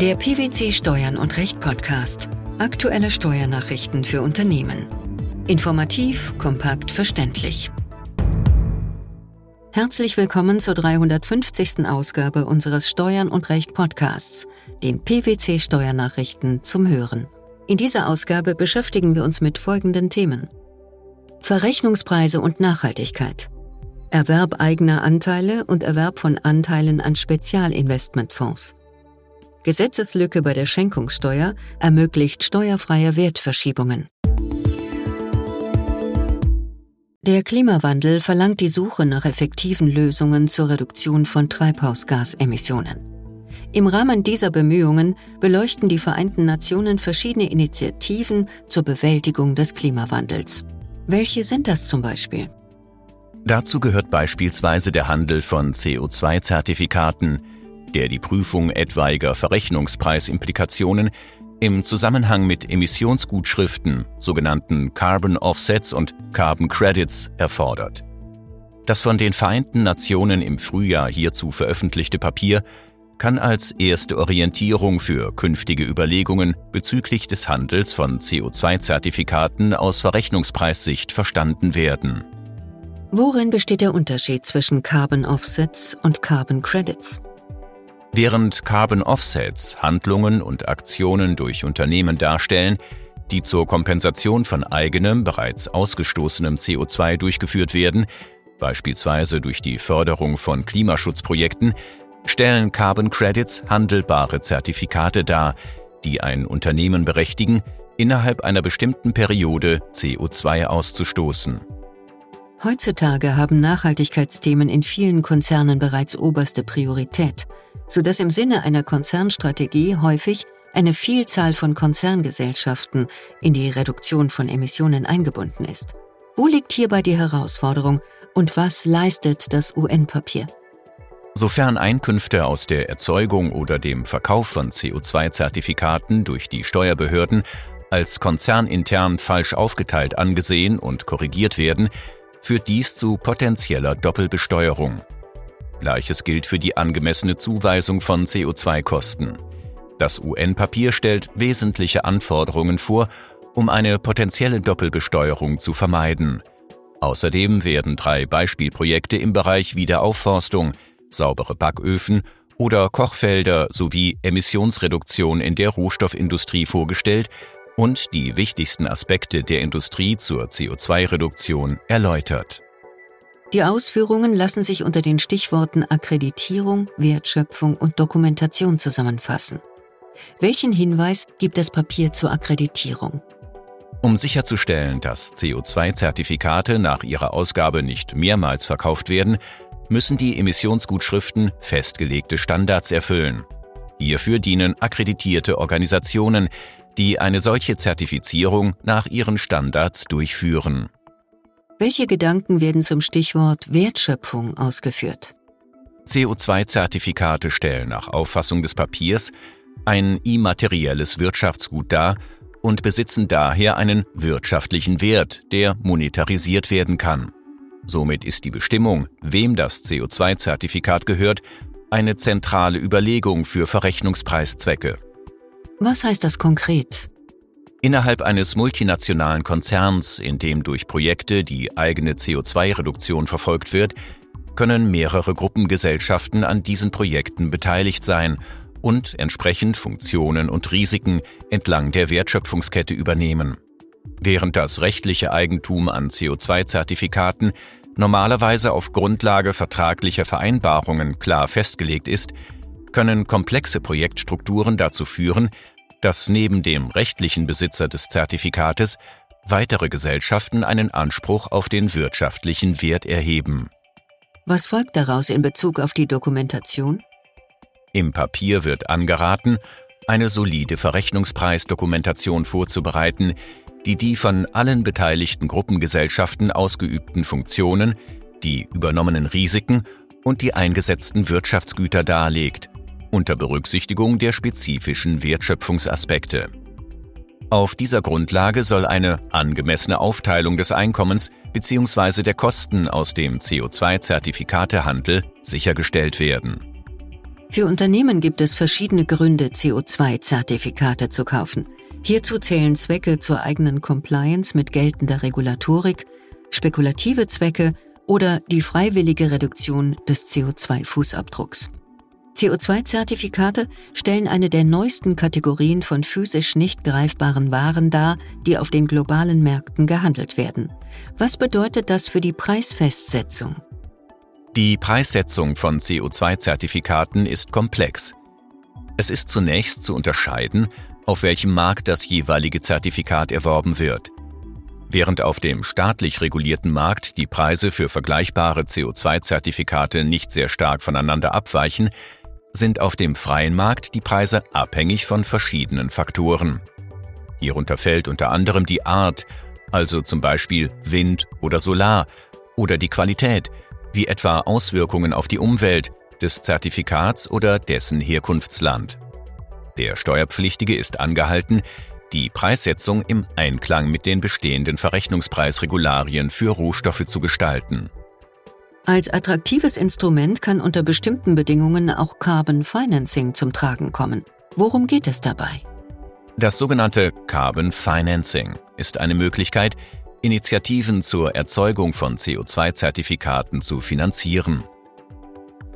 Der PwC Steuern und Recht Podcast. Aktuelle Steuernachrichten für Unternehmen. Informativ, kompakt, verständlich. Herzlich willkommen zur 350. Ausgabe unseres Steuern und Recht Podcasts, den PwC Steuernachrichten zum Hören. In dieser Ausgabe beschäftigen wir uns mit folgenden Themen. Verrechnungspreise und Nachhaltigkeit. Erwerb eigener Anteile und Erwerb von Anteilen an Spezialinvestmentfonds. Gesetzeslücke bei der Schenkungssteuer ermöglicht steuerfreie Wertverschiebungen. Der Klimawandel verlangt die Suche nach effektiven Lösungen zur Reduktion von Treibhausgasemissionen. Im Rahmen dieser Bemühungen beleuchten die Vereinten Nationen verschiedene Initiativen zur Bewältigung des Klimawandels. Welche sind das zum Beispiel? Dazu gehört beispielsweise der Handel von CO2-Zertifikaten, der die Prüfung etwaiger Verrechnungspreisimplikationen im Zusammenhang mit Emissionsgutschriften, sogenannten Carbon Offsets und Carbon Credits, erfordert. Das von den Vereinten Nationen im Frühjahr hierzu veröffentlichte Papier kann als erste Orientierung für künftige Überlegungen bezüglich des Handels von CO2-Zertifikaten aus Verrechnungspreissicht verstanden werden. Worin besteht der Unterschied zwischen Carbon Offsets und Carbon Credits? Während Carbon Offsets Handlungen und Aktionen durch Unternehmen darstellen, die zur Kompensation von eigenem, bereits ausgestoßenem CO2 durchgeführt werden, beispielsweise durch die Förderung von Klimaschutzprojekten, stellen Carbon Credits handelbare Zertifikate dar, die ein Unternehmen berechtigen, innerhalb einer bestimmten Periode CO2 auszustoßen. Heutzutage haben Nachhaltigkeitsthemen in vielen Konzernen bereits oberste Priorität sodass im Sinne einer Konzernstrategie häufig eine Vielzahl von Konzerngesellschaften in die Reduktion von Emissionen eingebunden ist. Wo liegt hierbei die Herausforderung und was leistet das UN-Papier? Sofern Einkünfte aus der Erzeugung oder dem Verkauf von CO2-Zertifikaten durch die Steuerbehörden als konzernintern falsch aufgeteilt angesehen und korrigiert werden, führt dies zu potenzieller Doppelbesteuerung. Gleiches gilt für die angemessene Zuweisung von CO2-Kosten. Das UN-Papier stellt wesentliche Anforderungen vor, um eine potenzielle Doppelbesteuerung zu vermeiden. Außerdem werden drei Beispielprojekte im Bereich Wiederaufforstung, saubere Backöfen oder Kochfelder sowie Emissionsreduktion in der Rohstoffindustrie vorgestellt und die wichtigsten Aspekte der Industrie zur CO2-Reduktion erläutert. Die Ausführungen lassen sich unter den Stichworten Akkreditierung, Wertschöpfung und Dokumentation zusammenfassen. Welchen Hinweis gibt das Papier zur Akkreditierung? Um sicherzustellen, dass CO2-Zertifikate nach ihrer Ausgabe nicht mehrmals verkauft werden, müssen die Emissionsgutschriften festgelegte Standards erfüllen. Hierfür dienen akkreditierte Organisationen, die eine solche Zertifizierung nach ihren Standards durchführen. Welche Gedanken werden zum Stichwort Wertschöpfung ausgeführt? CO2-Zertifikate stellen nach Auffassung des Papiers ein immaterielles Wirtschaftsgut dar und besitzen daher einen wirtschaftlichen Wert, der monetarisiert werden kann. Somit ist die Bestimmung, wem das CO2-Zertifikat gehört, eine zentrale Überlegung für Verrechnungspreiszwecke. Was heißt das konkret? Innerhalb eines multinationalen Konzerns, in dem durch Projekte die eigene CO2-Reduktion verfolgt wird, können mehrere Gruppengesellschaften an diesen Projekten beteiligt sein und entsprechend Funktionen und Risiken entlang der Wertschöpfungskette übernehmen. Während das rechtliche Eigentum an CO2-Zertifikaten normalerweise auf Grundlage vertraglicher Vereinbarungen klar festgelegt ist, können komplexe Projektstrukturen dazu führen, dass neben dem rechtlichen Besitzer des Zertifikates weitere Gesellschaften einen Anspruch auf den wirtschaftlichen Wert erheben. Was folgt daraus in Bezug auf die Dokumentation? Im Papier wird angeraten, eine solide Verrechnungspreisdokumentation vorzubereiten, die die von allen beteiligten Gruppengesellschaften ausgeübten Funktionen, die übernommenen Risiken und die eingesetzten Wirtschaftsgüter darlegt unter Berücksichtigung der spezifischen Wertschöpfungsaspekte. Auf dieser Grundlage soll eine angemessene Aufteilung des Einkommens bzw. der Kosten aus dem CO2-Zertifikatehandel sichergestellt werden. Für Unternehmen gibt es verschiedene Gründe, CO2-Zertifikate zu kaufen. Hierzu zählen Zwecke zur eigenen Compliance mit geltender Regulatorik, spekulative Zwecke oder die freiwillige Reduktion des CO2-Fußabdrucks. CO2-Zertifikate stellen eine der neuesten Kategorien von physisch nicht greifbaren Waren dar, die auf den globalen Märkten gehandelt werden. Was bedeutet das für die Preisfestsetzung? Die Preissetzung von CO2-Zertifikaten ist komplex. Es ist zunächst zu unterscheiden, auf welchem Markt das jeweilige Zertifikat erworben wird. Während auf dem staatlich regulierten Markt die Preise für vergleichbare CO2-Zertifikate nicht sehr stark voneinander abweichen, sind auf dem freien Markt die Preise abhängig von verschiedenen Faktoren. Hierunter fällt unter anderem die Art, also zum Beispiel Wind oder Solar, oder die Qualität, wie etwa Auswirkungen auf die Umwelt des Zertifikats oder dessen Herkunftsland. Der Steuerpflichtige ist angehalten, die Preissetzung im Einklang mit den bestehenden Verrechnungspreisregularien für Rohstoffe zu gestalten. Als attraktives Instrument kann unter bestimmten Bedingungen auch Carbon Financing zum Tragen kommen. Worum geht es dabei? Das sogenannte Carbon Financing ist eine Möglichkeit, Initiativen zur Erzeugung von CO2-Zertifikaten zu finanzieren.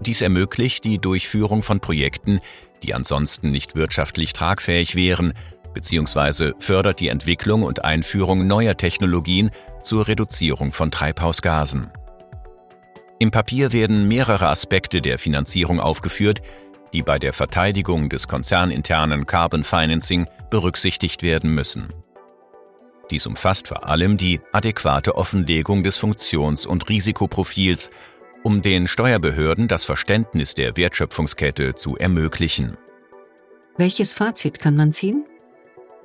Dies ermöglicht die Durchführung von Projekten, die ansonsten nicht wirtschaftlich tragfähig wären, bzw. fördert die Entwicklung und Einführung neuer Technologien zur Reduzierung von Treibhausgasen. Im Papier werden mehrere Aspekte der Finanzierung aufgeführt, die bei der Verteidigung des konzerninternen Carbon Financing berücksichtigt werden müssen. Dies umfasst vor allem die adäquate Offenlegung des Funktions- und Risikoprofils, um den Steuerbehörden das Verständnis der Wertschöpfungskette zu ermöglichen. Welches Fazit kann man ziehen?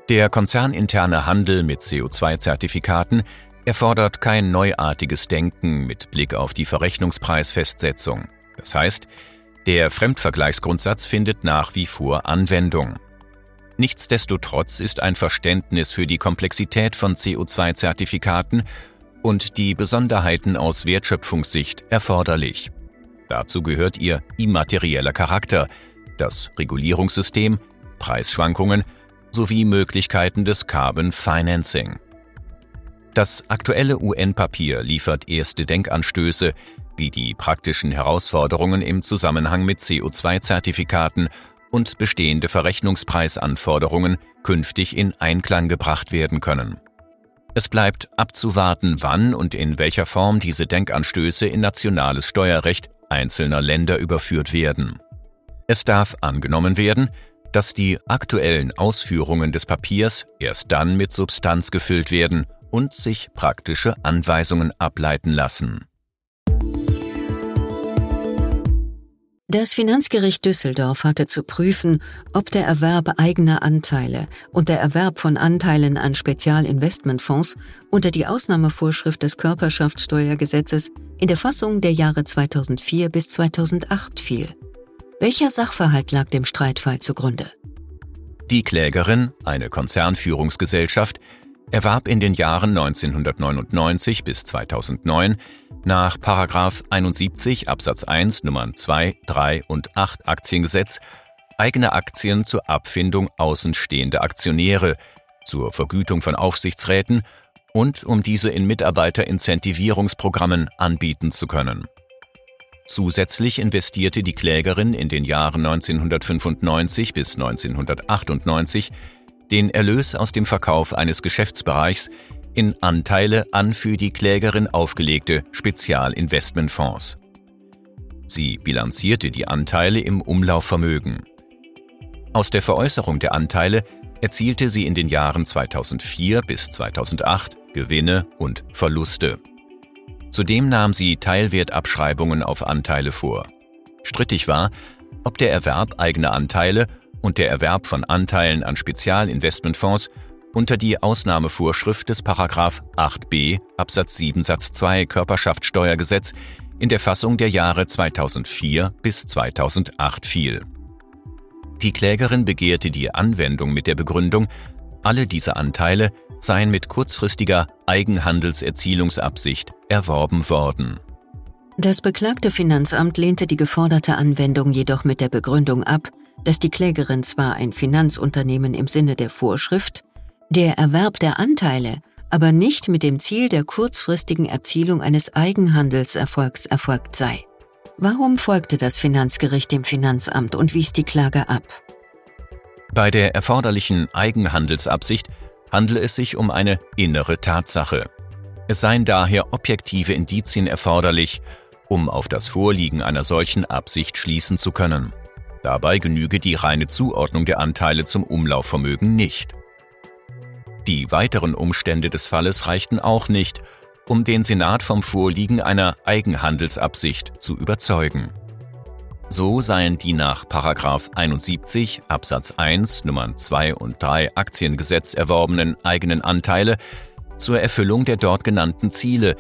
Der konzerninterne Handel mit CO2-Zertifikaten erfordert kein neuartiges Denken mit Blick auf die Verrechnungspreisfestsetzung. Das heißt, der Fremdvergleichsgrundsatz findet nach wie vor Anwendung. Nichtsdestotrotz ist ein Verständnis für die Komplexität von CO2-Zertifikaten und die Besonderheiten aus Wertschöpfungssicht erforderlich. Dazu gehört ihr immaterieller Charakter, das Regulierungssystem, Preisschwankungen sowie Möglichkeiten des Carbon Financing. Das aktuelle UN-Papier liefert erste Denkanstöße, wie die praktischen Herausforderungen im Zusammenhang mit CO2-Zertifikaten und bestehende Verrechnungspreisanforderungen künftig in Einklang gebracht werden können. Es bleibt abzuwarten, wann und in welcher Form diese Denkanstöße in nationales Steuerrecht einzelner Länder überführt werden. Es darf angenommen werden, dass die aktuellen Ausführungen des Papiers erst dann mit Substanz gefüllt werden und sich praktische Anweisungen ableiten lassen. Das Finanzgericht Düsseldorf hatte zu prüfen, ob der Erwerb eigener Anteile und der Erwerb von Anteilen an Spezialinvestmentfonds unter die Ausnahmevorschrift des Körperschaftssteuergesetzes in der Fassung der Jahre 2004 bis 2008 fiel. Welcher Sachverhalt lag dem Streitfall zugrunde? Die Klägerin, eine Konzernführungsgesellschaft, erwarb in den Jahren 1999 bis 2009 nach 71 Absatz 1 Nummern 2, 3 und 8 Aktiengesetz eigene Aktien zur Abfindung außenstehender Aktionäre, zur Vergütung von Aufsichtsräten und um diese in Mitarbeiterincentivierungsprogrammen anbieten zu können. Zusätzlich investierte die Klägerin in den Jahren 1995 bis 1998 den Erlös aus dem Verkauf eines Geschäftsbereichs in Anteile an für die Klägerin aufgelegte Spezialinvestmentfonds. Sie bilanzierte die Anteile im Umlaufvermögen. Aus der Veräußerung der Anteile erzielte sie in den Jahren 2004 bis 2008 Gewinne und Verluste. Zudem nahm sie Teilwertabschreibungen auf Anteile vor. Strittig war, ob der Erwerb eigener Anteile und der Erwerb von Anteilen an Spezialinvestmentfonds unter die Ausnahmevorschrift des Paragraph 8b Absatz 7 Satz 2 Körperschaftssteuergesetz in der Fassung der Jahre 2004 bis 2008 fiel. Die Klägerin begehrte die Anwendung mit der Begründung, alle diese Anteile seien mit kurzfristiger Eigenhandelserzielungsabsicht erworben worden. Das beklagte Finanzamt lehnte die geforderte Anwendung jedoch mit der Begründung ab, dass die Klägerin zwar ein Finanzunternehmen im Sinne der Vorschrift, der Erwerb der Anteile aber nicht mit dem Ziel der kurzfristigen Erzielung eines Eigenhandelserfolgs erfolgt sei. Warum folgte das Finanzgericht dem Finanzamt und wies die Klage ab? Bei der erforderlichen Eigenhandelsabsicht handle es sich um eine innere Tatsache. Es seien daher objektive Indizien erforderlich, um auf das Vorliegen einer solchen Absicht schließen zu können. Dabei genüge die reine Zuordnung der Anteile zum Umlaufvermögen nicht. Die weiteren Umstände des Falles reichten auch nicht, um den Senat vom Vorliegen einer Eigenhandelsabsicht zu überzeugen. So seien die nach 71 Absatz 1 Nummern 2 und 3 Aktiengesetz erworbenen eigenen Anteile zur Erfüllung der dort genannten Ziele,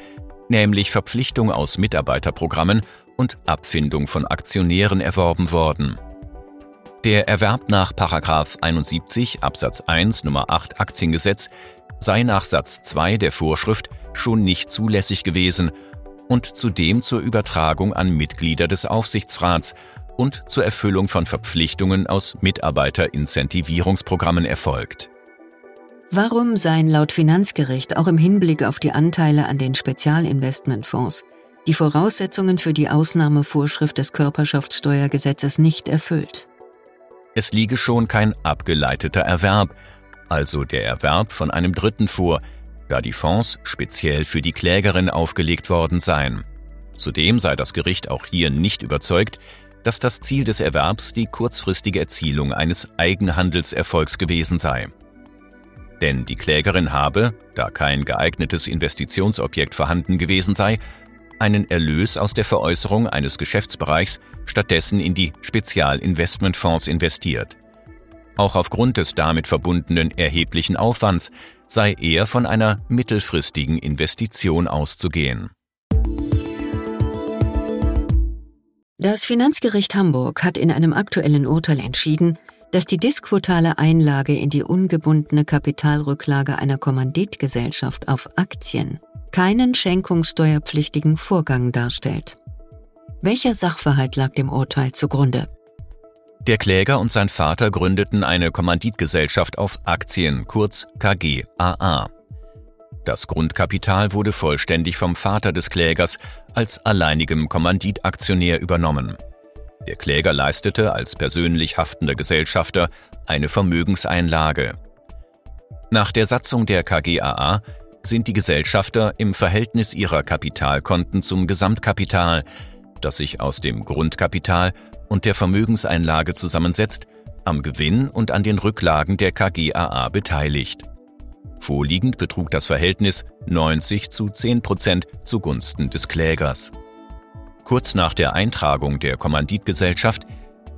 nämlich Verpflichtung aus Mitarbeiterprogrammen und Abfindung von Aktionären erworben worden. Der Erwerb nach 71 Absatz 1 Nummer 8 Aktiengesetz sei nach Satz 2 der Vorschrift schon nicht zulässig gewesen und zudem zur Übertragung an Mitglieder des Aufsichtsrats und zur Erfüllung von Verpflichtungen aus Mitarbeiterincentivierungsprogrammen erfolgt. Warum seien laut Finanzgericht auch im Hinblick auf die Anteile an den Spezialinvestmentfonds die Voraussetzungen für die Ausnahmevorschrift des Körperschaftssteuergesetzes nicht erfüllt? Es liege schon kein abgeleiteter Erwerb, also der Erwerb von einem Dritten vor, da die Fonds speziell für die Klägerin aufgelegt worden seien. Zudem sei das Gericht auch hier nicht überzeugt, dass das Ziel des Erwerbs die kurzfristige Erzielung eines Eigenhandelserfolgs gewesen sei denn die Klägerin habe, da kein geeignetes Investitionsobjekt vorhanden gewesen sei, einen Erlös aus der Veräußerung eines Geschäftsbereichs stattdessen in die Spezialinvestmentfonds investiert. Auch aufgrund des damit verbundenen erheblichen Aufwands sei eher von einer mittelfristigen Investition auszugehen. Das Finanzgericht Hamburg hat in einem aktuellen Urteil entschieden, dass die disquotale Einlage in die ungebundene Kapitalrücklage einer Kommanditgesellschaft auf Aktien keinen schenkungssteuerpflichtigen Vorgang darstellt. Welcher Sachverhalt lag dem Urteil zugrunde? Der Kläger und sein Vater gründeten eine Kommanditgesellschaft auf Aktien, kurz KGAA. Das Grundkapital wurde vollständig vom Vater des Klägers als alleinigem Kommanditaktionär übernommen. Der Kläger leistete als persönlich haftender Gesellschafter eine Vermögenseinlage. Nach der Satzung der KGAA sind die Gesellschafter im Verhältnis ihrer Kapitalkonten zum Gesamtkapital, das sich aus dem Grundkapital und der Vermögenseinlage zusammensetzt, am Gewinn und an den Rücklagen der KGAA beteiligt. Vorliegend betrug das Verhältnis 90 zu 10 Prozent zugunsten des Klägers. Kurz nach der Eintragung der Kommanditgesellschaft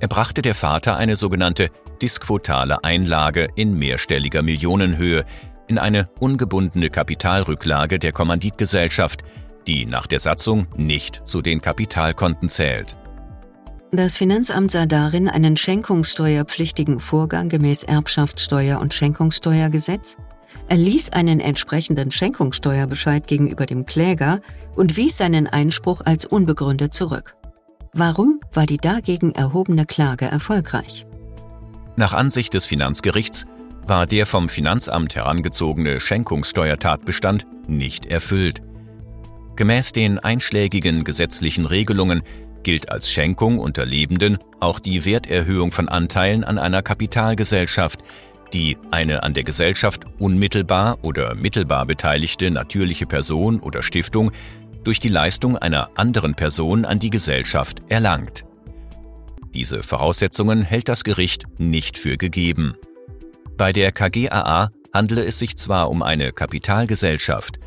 erbrachte der Vater eine sogenannte disquotale Einlage in mehrstelliger Millionenhöhe in eine ungebundene Kapitalrücklage der Kommanditgesellschaft, die nach der Satzung nicht zu den Kapitalkonten zählt. Das Finanzamt sah darin einen schenkungssteuerpflichtigen Vorgang gemäß Erbschaftssteuer- und Schenkungssteuergesetz erließ einen entsprechenden Schenkungssteuerbescheid gegenüber dem Kläger und wies seinen Einspruch als unbegründet zurück. Warum war die dagegen erhobene Klage erfolgreich? Nach Ansicht des Finanzgerichts war der vom Finanzamt herangezogene Schenkungssteuertatbestand nicht erfüllt. Gemäß den einschlägigen gesetzlichen Regelungen gilt als Schenkung unter Lebenden auch die Werterhöhung von Anteilen an einer Kapitalgesellschaft, die eine an der Gesellschaft unmittelbar oder mittelbar beteiligte natürliche Person oder Stiftung durch die Leistung einer anderen Person an die Gesellschaft erlangt. Diese Voraussetzungen hält das Gericht nicht für gegeben. Bei der KGAA handele es sich zwar um eine Kapitalgesellschaft,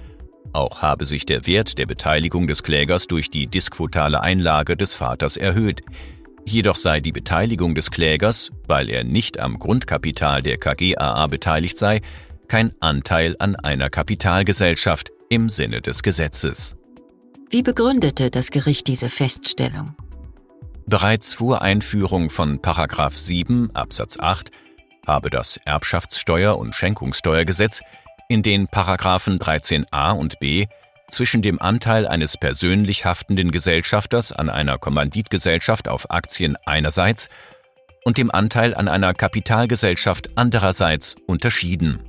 auch habe sich der Wert der Beteiligung des Klägers durch die disquotale Einlage des Vaters erhöht, Jedoch sei die Beteiligung des Klägers, weil er nicht am Grundkapital der KGAA beteiligt sei, kein Anteil an einer Kapitalgesellschaft im Sinne des Gesetzes. Wie begründete das Gericht diese Feststellung? Bereits vor Einführung von 7 Absatz 8 habe das Erbschaftssteuer- und Schenkungssteuergesetz in den Paragraphen 13a und b zwischen dem Anteil eines persönlich haftenden Gesellschafters an einer Kommanditgesellschaft auf Aktien einerseits und dem Anteil an einer Kapitalgesellschaft andererseits unterschieden.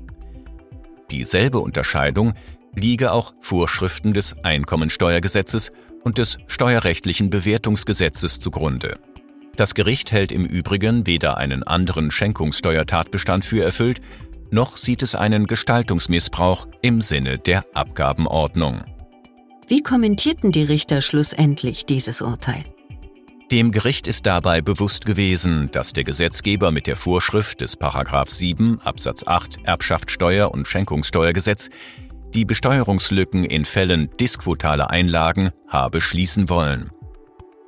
Dieselbe Unterscheidung liege auch Vorschriften des Einkommensteuergesetzes und des steuerrechtlichen Bewertungsgesetzes zugrunde. Das Gericht hält im Übrigen weder einen anderen Schenkungssteuertatbestand für erfüllt, noch sieht es einen Gestaltungsmissbrauch im Sinne der Abgabenordnung. Wie kommentierten die Richter schlussendlich dieses Urteil? Dem Gericht ist dabei bewusst gewesen, dass der Gesetzgeber mit der Vorschrift des 7 Absatz 8 Erbschaftssteuer und Schenkungssteuergesetz die Besteuerungslücken in Fällen disquotaler Einlagen habe schließen wollen.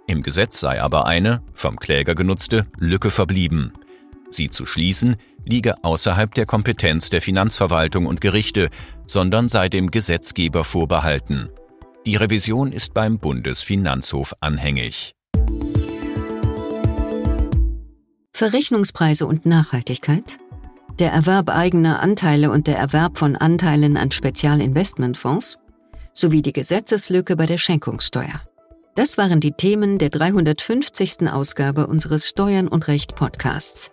Im Gesetz sei aber eine, vom Kläger genutzte, Lücke verblieben. Sie zu schließen liege außerhalb der Kompetenz der Finanzverwaltung und Gerichte, sondern sei dem Gesetzgeber vorbehalten. Die Revision ist beim Bundesfinanzhof anhängig. Verrechnungspreise und Nachhaltigkeit, der Erwerb eigener Anteile und der Erwerb von Anteilen an Spezialinvestmentfonds sowie die Gesetzeslücke bei der Schenkungssteuer. Das waren die Themen der 350. Ausgabe unseres Steuern und Recht Podcasts,